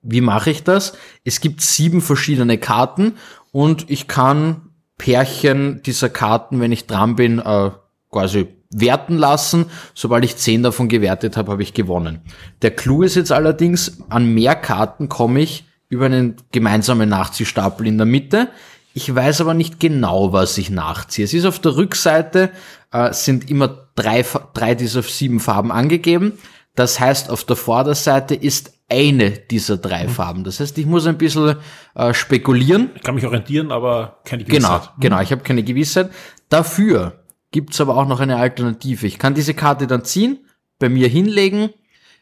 Wie mache ich das? Es gibt sieben verschiedene Karten und ich kann Pärchen dieser Karten, wenn ich dran bin, äh, quasi werten lassen. Sobald ich zehn davon gewertet habe, habe ich gewonnen. Der Clou ist jetzt allerdings, an mehr Karten komme ich, über einen gemeinsamen Nachziehstapel in der Mitte. Ich weiß aber nicht genau, was ich nachziehe. Es ist auf der Rückseite, äh, sind immer drei, drei dieser sieben Farben angegeben. Das heißt, auf der Vorderseite ist eine dieser drei mhm. Farben. Das heißt, ich muss ein bisschen äh, spekulieren. Ich kann mich orientieren, aber keine Gewissheit. Genau, mhm. genau, ich habe keine Gewissheit. Dafür gibt's aber auch noch eine Alternative. Ich kann diese Karte dann ziehen, bei mir hinlegen.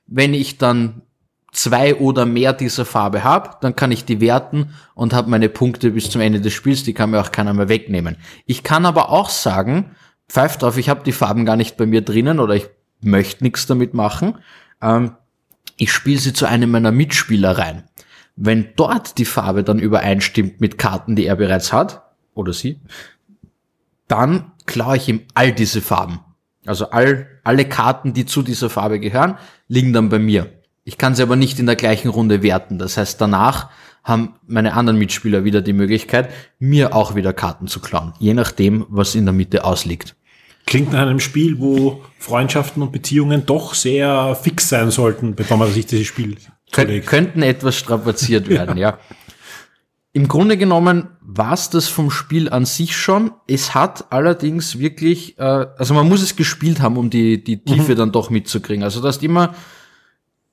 Wenn ich dann zwei oder mehr dieser Farbe habe, dann kann ich die werten und habe meine Punkte bis zum Ende des Spiels, die kann mir auch keiner mehr wegnehmen. Ich kann aber auch sagen, pfeift drauf, ich habe die Farben gar nicht bei mir drinnen oder ich möchte nichts damit machen. Ähm, ich spiele sie zu einem meiner Mitspieler rein. Wenn dort die Farbe dann übereinstimmt mit Karten, die er bereits hat, oder sie, dann klaue ich ihm all diese Farben. Also all, alle Karten, die zu dieser Farbe gehören, liegen dann bei mir. Ich kann sie aber nicht in der gleichen Runde werten. Das heißt, danach haben meine anderen Mitspieler wieder die Möglichkeit, mir auch wieder Karten zu klauen. Je nachdem, was in der Mitte ausliegt. Klingt nach einem Spiel, wo Freundschaften und Beziehungen doch sehr fix sein sollten, bevor man sich dieses Spiel zulegt. Könnten etwas strapaziert werden, ja. ja. Im Grunde genommen war es das vom Spiel an sich schon. Es hat allerdings wirklich, äh, also man muss es gespielt haben, um die, die Tiefe mhm. dann doch mitzukriegen. Also du hast immer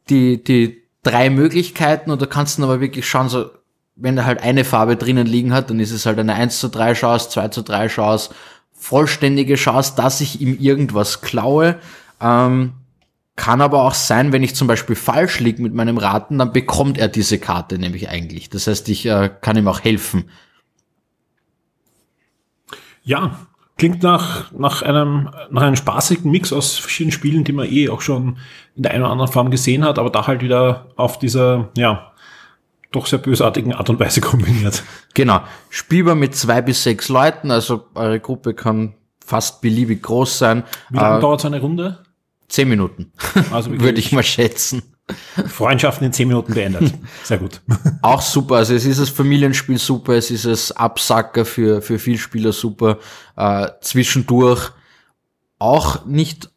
die, die drei Möglichkeiten und da kannst du aber wirklich schauen, so, wenn er halt eine Farbe drinnen liegen hat, dann ist es halt eine 1 zu 3 Chance, 2 zu 3 Chance, vollständige Chance, dass ich ihm irgendwas klaue. Ähm, kann aber auch sein, wenn ich zum Beispiel falsch liege mit meinem Raten, dann bekommt er diese Karte nämlich eigentlich. Das heißt, ich äh, kann ihm auch helfen. Ja, Klingt nach, nach, einem, nach einem spaßigen Mix aus verschiedenen Spielen, die man eh auch schon in der einen oder anderen Form gesehen hat, aber da halt wieder auf dieser, ja, doch sehr bösartigen Art und Weise kombiniert. Genau. Spielbar mit zwei bis sechs Leuten, also eure Gruppe kann fast beliebig groß sein. Wie lange äh, dauert so eine Runde? Zehn Minuten. Also würde ich mal schätzen. Freundschaften in zehn Minuten beendet. Sehr gut. Auch super. Also es ist das Familienspiel super, es ist das Absacker für, für Vielspieler super. Äh, zwischendurch auch nicht,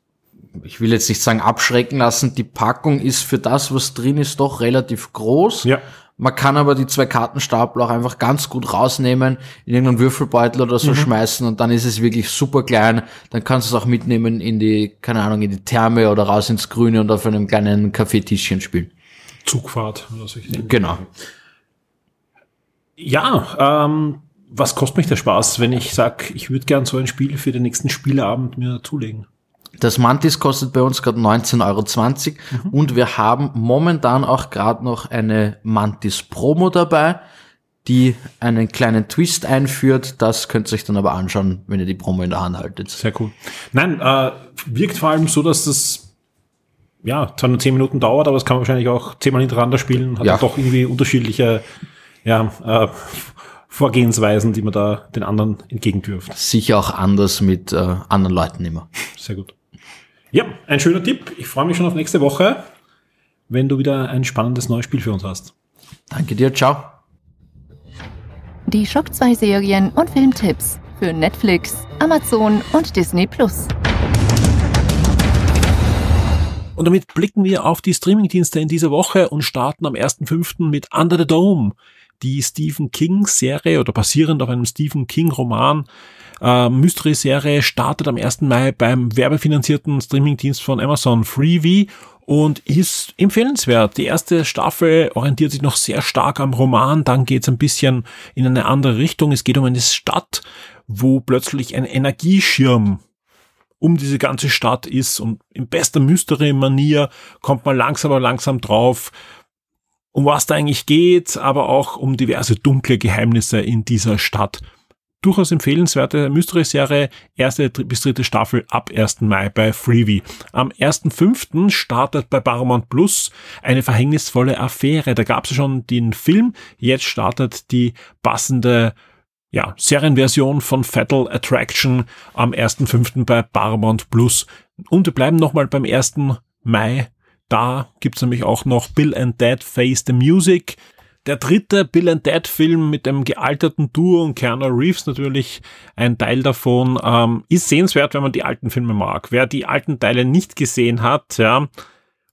ich will jetzt nicht sagen abschrecken lassen, die Packung ist für das, was drin ist, doch relativ groß. Ja. Man kann aber die zwei Kartenstapel auch einfach ganz gut rausnehmen, in irgendeinen Würfelbeutel oder so mhm. schmeißen und dann ist es wirklich super klein. Dann kannst du es auch mitnehmen in die, keine Ahnung, in die Therme oder raus ins Grüne und auf einem kleinen Kaffeetischchen spielen. Zugfahrt oder Dinge. Genau. Ja, ähm, was kostet mich der Spaß, wenn ich sag, ich würde gern so ein Spiel für den nächsten Spieleabend mir zulegen? Das Mantis kostet bei uns gerade 19,20 Euro mhm. und wir haben momentan auch gerade noch eine Mantis Promo dabei, die einen kleinen Twist einführt. Das könnt ihr euch dann aber anschauen, wenn ihr die Promo in der Hand haltet. Sehr cool. Nein, äh, wirkt vor allem so, dass das ja zwar nur 10 Minuten dauert, aber es kann man wahrscheinlich auch zehnmal hintereinander spielen. Hat ja. doch irgendwie unterschiedliche ja, äh, Vorgehensweisen, die man da den anderen entgegentürft. Sicher auch anders mit äh, anderen Leuten immer. Sehr gut. Ja, ein schöner Tipp. Ich freue mich schon auf nächste Woche, wenn du wieder ein spannendes neues Spiel für uns hast. Danke dir, ciao. Die Schock 2 Serien und Filmtipps für Netflix, Amazon und Disney Plus. Und damit blicken wir auf die Streamingdienste in dieser Woche und starten am 1.5. mit Under the Dome, die Stephen King Serie oder basierend auf einem Stephen King Roman äh, Mystery-Serie startet am 1. Mai beim werbefinanzierten Streamingdienst von Amazon Freevee und ist empfehlenswert. Die erste Staffel orientiert sich noch sehr stark am Roman, dann geht es ein bisschen in eine andere Richtung. Es geht um eine Stadt, wo plötzlich ein Energieschirm um diese ganze Stadt ist und in bester Mystery-Manier kommt man langsam aber langsam drauf, um was da eigentlich geht, aber auch um diverse dunkle Geheimnisse in dieser Stadt durchaus empfehlenswerte Mystery-Serie, erste bis dritte Staffel ab 1. Mai bei Freebie. Am 1.5. startet bei Paramount Plus eine verhängnisvolle Affäre. Da gab es schon den Film, jetzt startet die passende ja, Serienversion von Fatal Attraction am 1.5. bei Paramount Plus. Und wir bleiben nochmal beim 1. Mai. Da gibt's nämlich auch noch Bill and Dad Face the Music. Der dritte Bill and Dad Film mit dem gealterten Duo und Keanu Reeves natürlich ein Teil davon ähm, ist sehenswert, wenn man die alten Filme mag. Wer die alten Teile nicht gesehen hat, ja,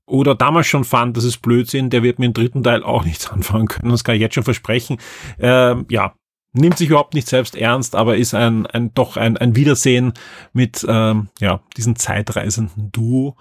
oder damals schon fand, das ist Blödsinn, der wird mit dem dritten Teil auch nichts anfangen können. Das kann ich jetzt schon versprechen. Ähm, ja, nimmt sich überhaupt nicht selbst ernst, aber ist ein, ein doch ein, ein Wiedersehen mit ähm, ja, diesem zeitreisenden Duo.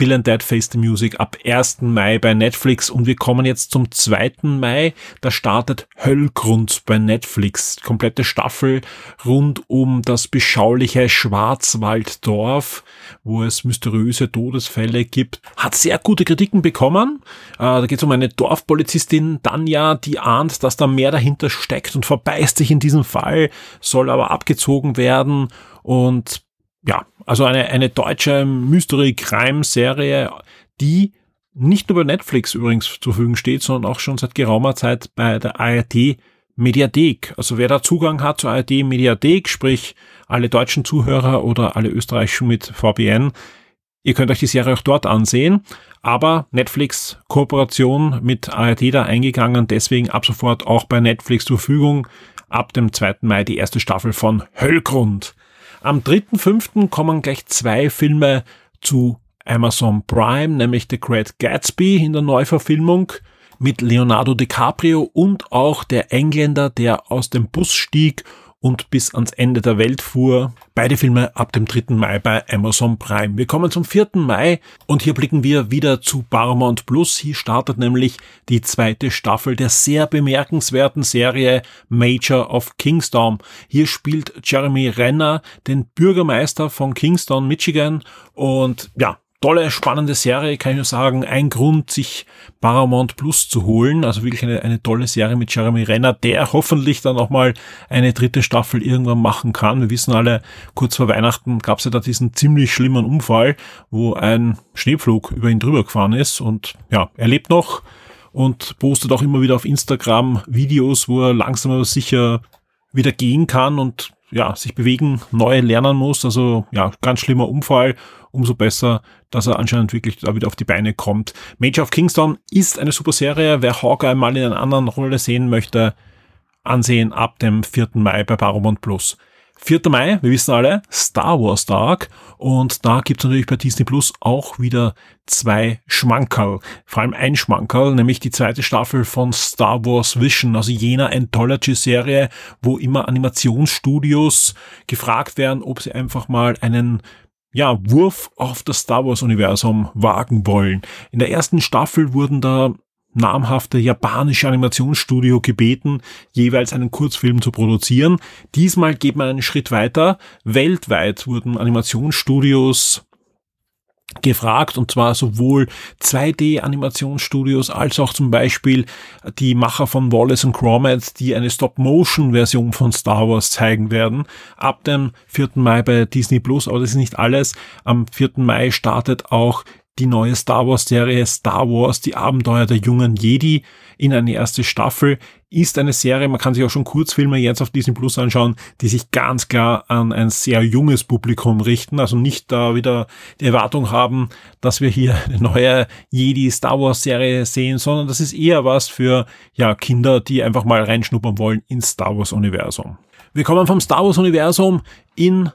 Bill and Dad Face the Music ab 1. Mai bei Netflix und wir kommen jetzt zum 2. Mai. Da startet Höllgrund bei Netflix. Komplette Staffel rund um das beschauliche Schwarzwalddorf, wo es mysteriöse Todesfälle gibt. Hat sehr gute Kritiken bekommen. Äh, da geht es um eine Dorfpolizistin, Danja, die ahnt, dass da mehr dahinter steckt und verbeißt sich in diesem Fall, soll aber abgezogen werden und ja, also eine, eine deutsche Mystery-Crime-Serie, die nicht nur bei Netflix übrigens zur Verfügung steht, sondern auch schon seit geraumer Zeit bei der ARD Mediathek. Also wer da Zugang hat zur ARD Mediathek, sprich alle deutschen Zuhörer oder alle österreichischen mit VPN, ihr könnt euch die Serie auch dort ansehen. Aber Netflix Kooperation mit ARD da eingegangen, deswegen ab sofort auch bei Netflix zur Verfügung. Ab dem 2. Mai die erste Staffel von Höllgrund. Am 3.5. kommen gleich zwei Filme zu Amazon Prime, nämlich The Great Gatsby in der Neuverfilmung mit Leonardo DiCaprio und auch der Engländer, der aus dem Bus stieg und bis ans Ende der Welt fuhr. Beide Filme ab dem 3. Mai bei Amazon Prime. Wir kommen zum 4. Mai und hier blicken wir wieder zu Paramount Plus. Hier startet nämlich die zweite Staffel der sehr bemerkenswerten Serie Major of Kingstown. Hier spielt Jeremy Renner den Bürgermeister von Kingstown, Michigan und ja, tolle, spannende Serie, kann ich nur sagen. Ein Grund, sich Paramount Plus zu holen. Also wirklich eine, eine tolle Serie mit Jeremy Renner, der hoffentlich dann auch mal eine dritte Staffel irgendwann machen kann. Wir wissen alle, kurz vor Weihnachten gab es ja da diesen ziemlich schlimmen Unfall, wo ein Schneepflug über ihn drüber gefahren ist. Und ja, er lebt noch und postet auch immer wieder auf Instagram Videos, wo er langsam aber sicher wieder gehen kann und ja, sich bewegen, neu lernen muss. Also ja, ganz schlimmer Unfall. Umso besser, dass er anscheinend wirklich da wieder auf die Beine kommt. Major of Kingston ist eine super Serie. Wer Hawkeye mal in einer anderen Rolle sehen möchte, ansehen ab dem 4. Mai bei Paramount Plus. 4. Mai, wir wissen alle, Star Wars Tag. Und da gibt's natürlich bei Disney Plus auch wieder zwei Schmankerl. Vor allem ein Schmankerl, nämlich die zweite Staffel von Star Wars Vision, also jener Anthology-Serie, wo immer Animationsstudios gefragt werden, ob sie einfach mal einen ja, Wurf auf das Star Wars Universum wagen wollen. In der ersten Staffel wurden da namhafte japanische Animationsstudio gebeten, jeweils einen Kurzfilm zu produzieren. Diesmal geht man einen Schritt weiter. Weltweit wurden Animationsstudios gefragt und zwar sowohl 2D-Animationsstudios als auch zum Beispiel die Macher von Wallace und Gromit, die eine Stop-Motion-Version von Star Wars zeigen werden. Ab dem 4. Mai bei Disney Plus, aber das ist nicht alles. Am 4. Mai startet auch die neue Star Wars Serie Star Wars, die Abenteuer der jungen Jedi in eine erste Staffel. Ist eine Serie, man kann sich auch schon Kurzfilme jetzt auf Disney Plus anschauen, die sich ganz klar an ein sehr junges Publikum richten, also nicht da wieder die Erwartung haben, dass wir hier eine neue Jedi Star Wars Serie sehen, sondern das ist eher was für, ja, Kinder, die einfach mal reinschnuppern wollen ins Star Wars Universum. Wir kommen vom Star Wars Universum in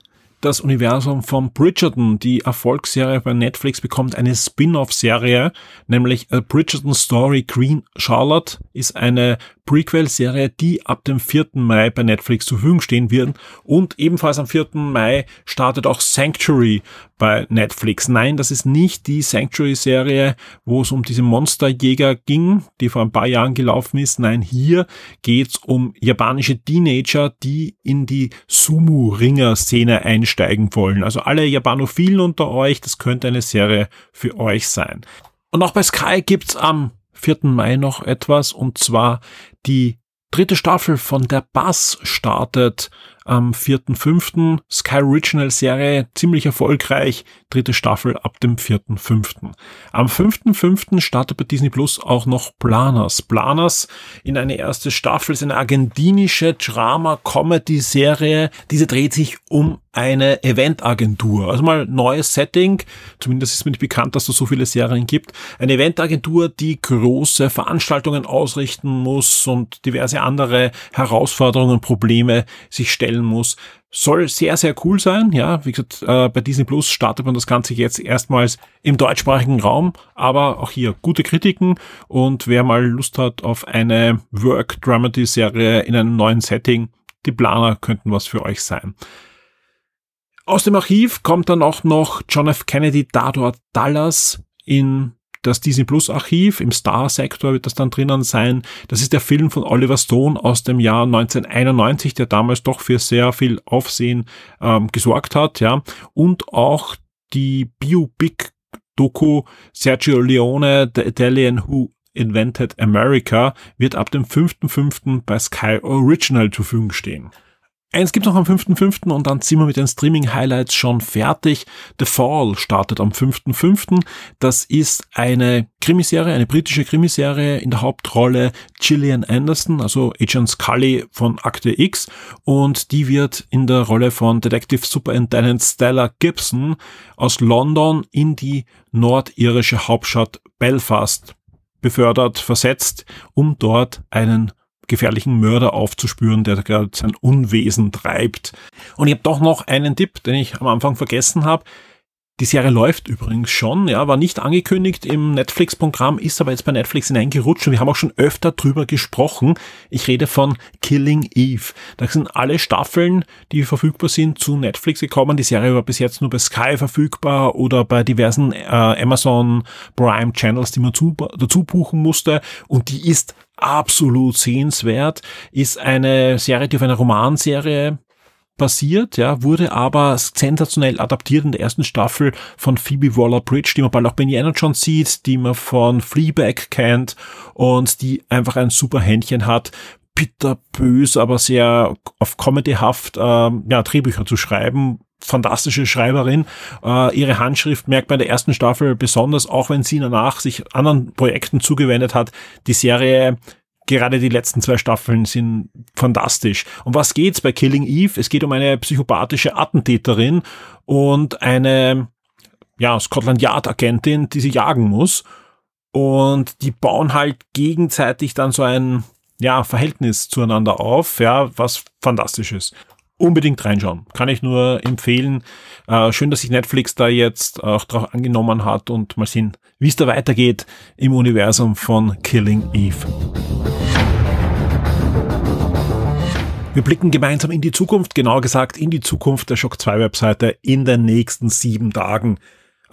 das Universum von Bridgerton. Die Erfolgsserie bei Netflix bekommt eine Spin-off-Serie, nämlich A Bridgerton Story Queen Charlotte ist eine Prequel-Serie, die ab dem 4. Mai bei Netflix zur Verfügung stehen wird. Und ebenfalls am 4. Mai startet auch Sanctuary bei Netflix. Nein, das ist nicht die Sanctuary-Serie, wo es um diese Monsterjäger ging, die vor ein paar Jahren gelaufen ist. Nein, hier geht's um japanische Teenager, die in die Sumo-Ringer-Szene einsteigen wollen. Also alle Japanophilen unter euch, das könnte eine Serie für euch sein. Und auch bei Sky gibt's am 4. Mai noch etwas, und zwar die dritte Staffel von Der Bass startet am 4.5. Sky Original Serie, ziemlich erfolgreich, dritte Staffel ab dem 4.5. Am 5.5. startet bei Disney Plus auch noch Planas. Planas in eine erste Staffel ist eine argentinische Drama-Comedy-Serie. Diese dreht sich um eine Eventagentur. Also mal neues Setting. Zumindest ist mir nicht bekannt, dass es so viele Serien gibt. Eine Eventagentur, die große Veranstaltungen ausrichten muss und diverse andere Herausforderungen, Probleme sich stellen muss. Soll sehr, sehr cool sein. Ja, wie gesagt, äh, bei Disney Plus startet man das Ganze jetzt erstmals im deutschsprachigen Raum, aber auch hier gute Kritiken und wer mal Lust hat auf eine Work-Dramedy-Serie in einem neuen Setting, die Planer könnten was für euch sein. Aus dem Archiv kommt dann auch noch John F. Kennedy Dador Dallas in das Disney Plus Archiv, im Star-Sektor wird das dann drinnen sein. Das ist der Film von Oliver Stone aus dem Jahr 1991, der damals doch für sehr viel Aufsehen ähm, gesorgt hat, ja. Und auch die Biopic-Doku Sergio Leone, The Italian Who Invented America, wird ab dem 5.5. bei Sky Original zur Verfügung stehen. Eins gibt noch am 5.5. und dann sind wir mit den Streaming-Highlights schon fertig. The Fall startet am 5.5. Das ist eine Krimiserie, eine britische Krimiserie in der Hauptrolle Gillian Anderson, also Agent Scully von Akte X und die wird in der Rolle von Detective Superintendent Stella Gibson aus London in die nordirische Hauptstadt Belfast befördert, versetzt, um dort einen gefährlichen Mörder aufzuspüren, der gerade sein Unwesen treibt. Und ich habe doch noch einen Tipp, den ich am Anfang vergessen habe. Die Serie läuft übrigens schon, ja, war nicht angekündigt im Netflix-Programm, ist aber jetzt bei Netflix hineingerutscht und wir haben auch schon öfter drüber gesprochen. Ich rede von Killing Eve. Da sind alle Staffeln, die verfügbar sind, zu Netflix gekommen. Die Serie war bis jetzt nur bei Sky verfügbar oder bei diversen äh, Amazon Prime Channels, die man zu, dazu buchen musste und die ist absolut sehenswert, ist eine Serie, die auf einer Romanserie basiert, ja, wurde aber sensationell adaptiert in der ersten Staffel von Phoebe Waller-Bridge, die man bald auch bei Indiana sieht, die man von Fleabag kennt und die einfach ein super Händchen hat, bitterbös, aber sehr auf comedyhaft ähm, ja, Drehbücher zu schreiben. Fantastische Schreiberin. Äh, ihre Handschrift merkt man in der ersten Staffel besonders, auch wenn sie danach sich anderen Projekten zugewendet hat. Die Serie gerade die letzten zwei Staffeln sind fantastisch. Um was geht's bei Killing Eve? Es geht um eine psychopathische Attentäterin und eine ja, Scotland Yard Agentin, die sie jagen muss. Und die bauen halt gegenseitig dann so ein ja, Verhältnis zueinander auf, ja, was fantastisch ist. Unbedingt reinschauen. Kann ich nur empfehlen. Äh, schön, dass sich Netflix da jetzt auch drauf angenommen hat und mal sehen, wie es da weitergeht im Universum von Killing Eve. Wir blicken gemeinsam in die Zukunft, genauer gesagt in die Zukunft der Shock 2 Webseite in den nächsten sieben Tagen.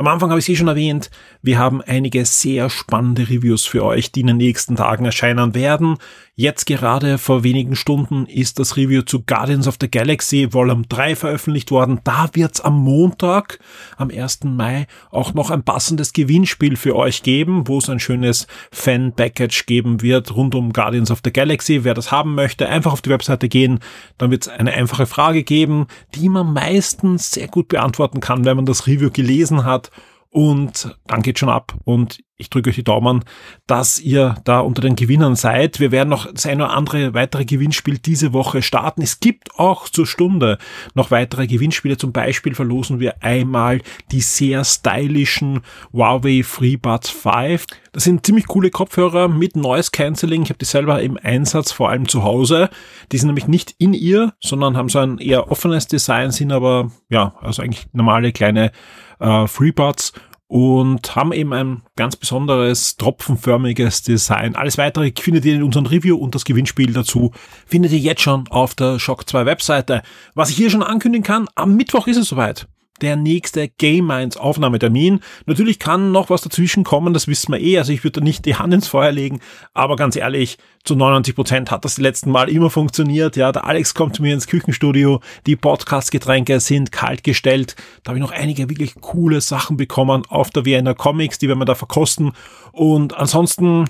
Am Anfang habe ich Sie schon erwähnt, wir haben einige sehr spannende Reviews für euch, die in den nächsten Tagen erscheinen werden. Jetzt gerade vor wenigen Stunden ist das Review zu Guardians of the Galaxy Volume 3 veröffentlicht worden. Da wird's am Montag, am 1. Mai, auch noch ein passendes Gewinnspiel für euch geben, wo es ein schönes Fan-Package geben wird rund um Guardians of the Galaxy. Wer das haben möchte, einfach auf die Webseite gehen. Dann wird es eine einfache Frage geben, die man meistens sehr gut beantworten kann, wenn man das Review gelesen hat und dann geht schon ab. Und ich drücke euch die Daumen, dass ihr da unter den Gewinnern seid. Wir werden noch das eine oder andere weitere Gewinnspiel diese Woche starten. Es gibt auch zur Stunde noch weitere Gewinnspiele. Zum Beispiel verlosen wir einmal die sehr stylischen Huawei FreeBuds 5. Das sind ziemlich coole Kopfhörer mit Noise Cancelling. Ich habe die selber im Einsatz, vor allem zu Hause. Die sind nämlich nicht in ihr, sondern haben so ein eher offenes Design, sind aber ja, also eigentlich normale kleine äh, FreeBuds und haben eben ein ganz besonderes tropfenförmiges Design. Alles weitere findet ihr in unserem Review und das Gewinnspiel dazu findet ihr jetzt schon auf der Shock 2 Webseite. Was ich hier schon ankündigen kann, am Mittwoch ist es soweit der nächste Game Minds Aufnahmetermin. Natürlich kann noch was dazwischen kommen, das wissen wir eh. Also ich würde da nicht die Hand ins Feuer legen, aber ganz ehrlich, zu 99 Prozent hat das die letzten Mal immer funktioniert. Ja, der Alex kommt zu mir ins Küchenstudio, die Podcast-Getränke sind kalt gestellt. Da habe ich noch einige wirklich coole Sachen bekommen auf der Vienna Comics, die werden wir da verkosten. Und ansonsten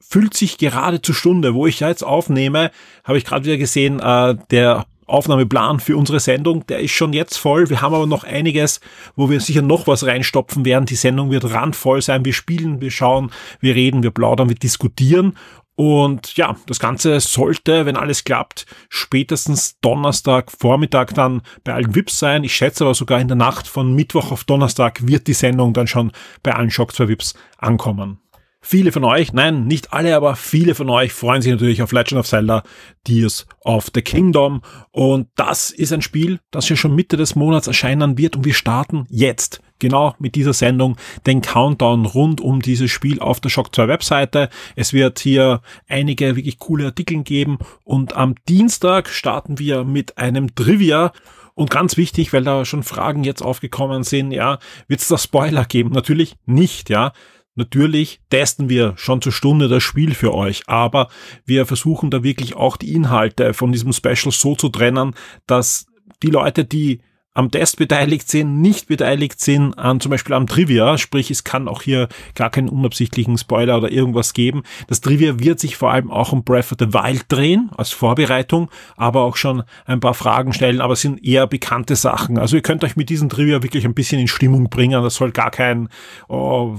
fühlt sich gerade zur Stunde, wo ich ja jetzt aufnehme, habe ich gerade wieder gesehen, äh, der Aufnahmeplan für unsere Sendung, der ist schon jetzt voll. Wir haben aber noch einiges, wo wir sicher noch was reinstopfen werden. Die Sendung wird randvoll sein. Wir spielen, wir schauen, wir reden, wir plaudern, wir diskutieren. Und ja, das Ganze sollte, wenn alles klappt, spätestens Donnerstag Vormittag dann bei allen VIPs sein. Ich schätze aber sogar in der Nacht von Mittwoch auf Donnerstag wird die Sendung dann schon bei allen Shock 2 VIPs ankommen. Viele von euch, nein, nicht alle, aber viele von euch freuen sich natürlich auf Legend of Zelda Tears of the Kingdom. Und das ist ein Spiel, das ja schon Mitte des Monats erscheinen wird. Und wir starten jetzt, genau mit dieser Sendung, den Countdown rund um dieses Spiel auf der Shock 2 Webseite. Es wird hier einige wirklich coole Artikel geben. Und am Dienstag starten wir mit einem Trivia. Und ganz wichtig, weil da schon Fragen jetzt aufgekommen sind, ja, wird es da Spoiler geben? Natürlich nicht, ja. Natürlich testen wir schon zur Stunde das Spiel für euch, aber wir versuchen da wirklich auch die Inhalte von diesem Special so zu trennen, dass die Leute, die am Test beteiligt sind, nicht beteiligt sind an zum Beispiel am Trivia, sprich es kann auch hier gar keinen unabsichtlichen Spoiler oder irgendwas geben. Das Trivia wird sich vor allem auch um Breath of the Wild drehen als Vorbereitung, aber auch schon ein paar Fragen stellen, aber es sind eher bekannte Sachen. Also ihr könnt euch mit diesem Trivia wirklich ein bisschen in Stimmung bringen. Das soll gar kein oh,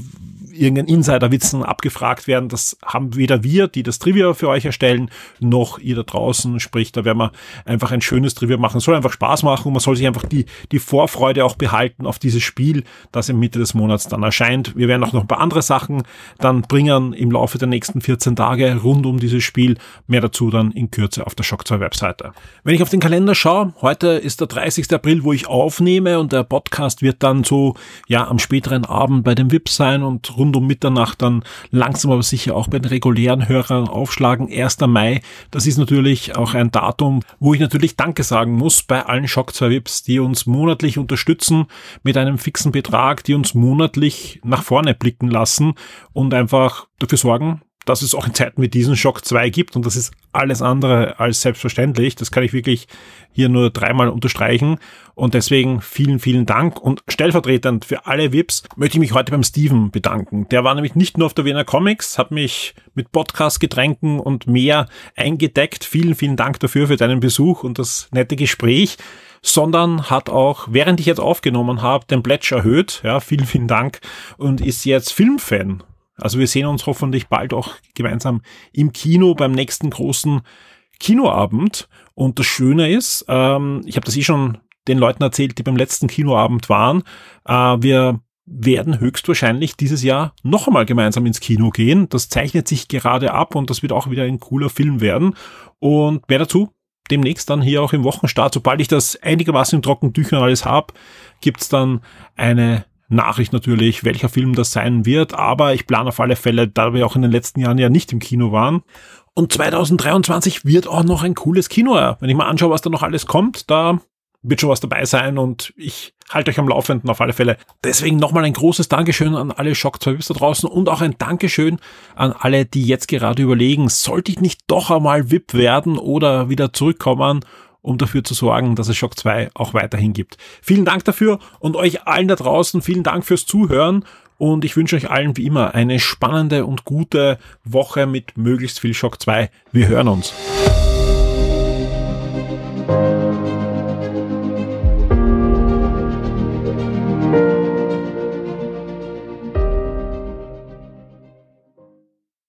irgendein Insiderwitzen abgefragt werden. Das haben weder wir, die das Trivia für euch erstellen, noch ihr da draußen. Sprich, da werden wir einfach ein schönes Trivia machen. Es soll einfach Spaß machen man soll sich einfach die, die Vorfreude auch behalten auf dieses Spiel, das im Mitte des Monats dann erscheint. Wir werden auch noch ein paar andere Sachen dann bringen im Laufe der nächsten 14 Tage rund um dieses Spiel. Mehr dazu dann in Kürze auf der Shock 2 Webseite. Wenn ich auf den Kalender schaue, heute ist der 30. April, wo ich aufnehme und der Podcast wird dann so, ja, am späteren Abend bei dem VIP sein und rund um Mitternacht dann langsam aber sicher auch bei den regulären Hörern aufschlagen. 1. Mai, das ist natürlich auch ein Datum, wo ich natürlich Danke sagen muss bei allen Shock 2 Vips, die uns monatlich unterstützen mit einem fixen Betrag, die uns monatlich nach vorne blicken lassen und einfach dafür sorgen, dass es auch in Zeiten wie diesen Schock 2 gibt und das ist alles andere als selbstverständlich. Das kann ich wirklich hier nur dreimal unterstreichen und deswegen vielen, vielen Dank und stellvertretend für alle VIPs möchte ich mich heute beim Steven bedanken. Der war nämlich nicht nur auf der Wiener Comics, hat mich mit Podcast, Getränken und mehr eingedeckt. Vielen, vielen Dank dafür für deinen Besuch und das nette Gespräch sondern hat auch, während ich jetzt aufgenommen habe, den Pledge erhöht. Ja, vielen, vielen Dank und ist jetzt Filmfan also wir sehen uns hoffentlich bald auch gemeinsam im Kino beim nächsten großen Kinoabend. Und das Schöne ist, ähm, ich habe das eh schon den Leuten erzählt, die beim letzten Kinoabend waren, äh, wir werden höchstwahrscheinlich dieses Jahr noch einmal gemeinsam ins Kino gehen. Das zeichnet sich gerade ab und das wird auch wieder ein cooler Film werden. Und mehr dazu demnächst dann hier auch im Wochenstart. Sobald ich das einigermaßen in trockenen Tüchern alles habe, gibt's dann eine Nachricht natürlich, welcher Film das sein wird, aber ich plane auf alle Fälle, da wir auch in den letzten Jahren ja nicht im Kino waren. Und 2023 wird auch noch ein cooles Kino. Wenn ich mal anschaue, was da noch alles kommt, da wird schon was dabei sein und ich halte euch am Laufenden auf alle Fälle. Deswegen nochmal ein großes Dankeschön an alle Shock 2 da draußen und auch ein Dankeschön an alle, die jetzt gerade überlegen, sollte ich nicht doch einmal VIP werden oder wieder zurückkommen um dafür zu sorgen, dass es Shock 2 auch weiterhin gibt. Vielen Dank dafür und euch allen da draußen vielen Dank fürs Zuhören und ich wünsche euch allen wie immer eine spannende und gute Woche mit möglichst viel Shock 2. Wir hören uns.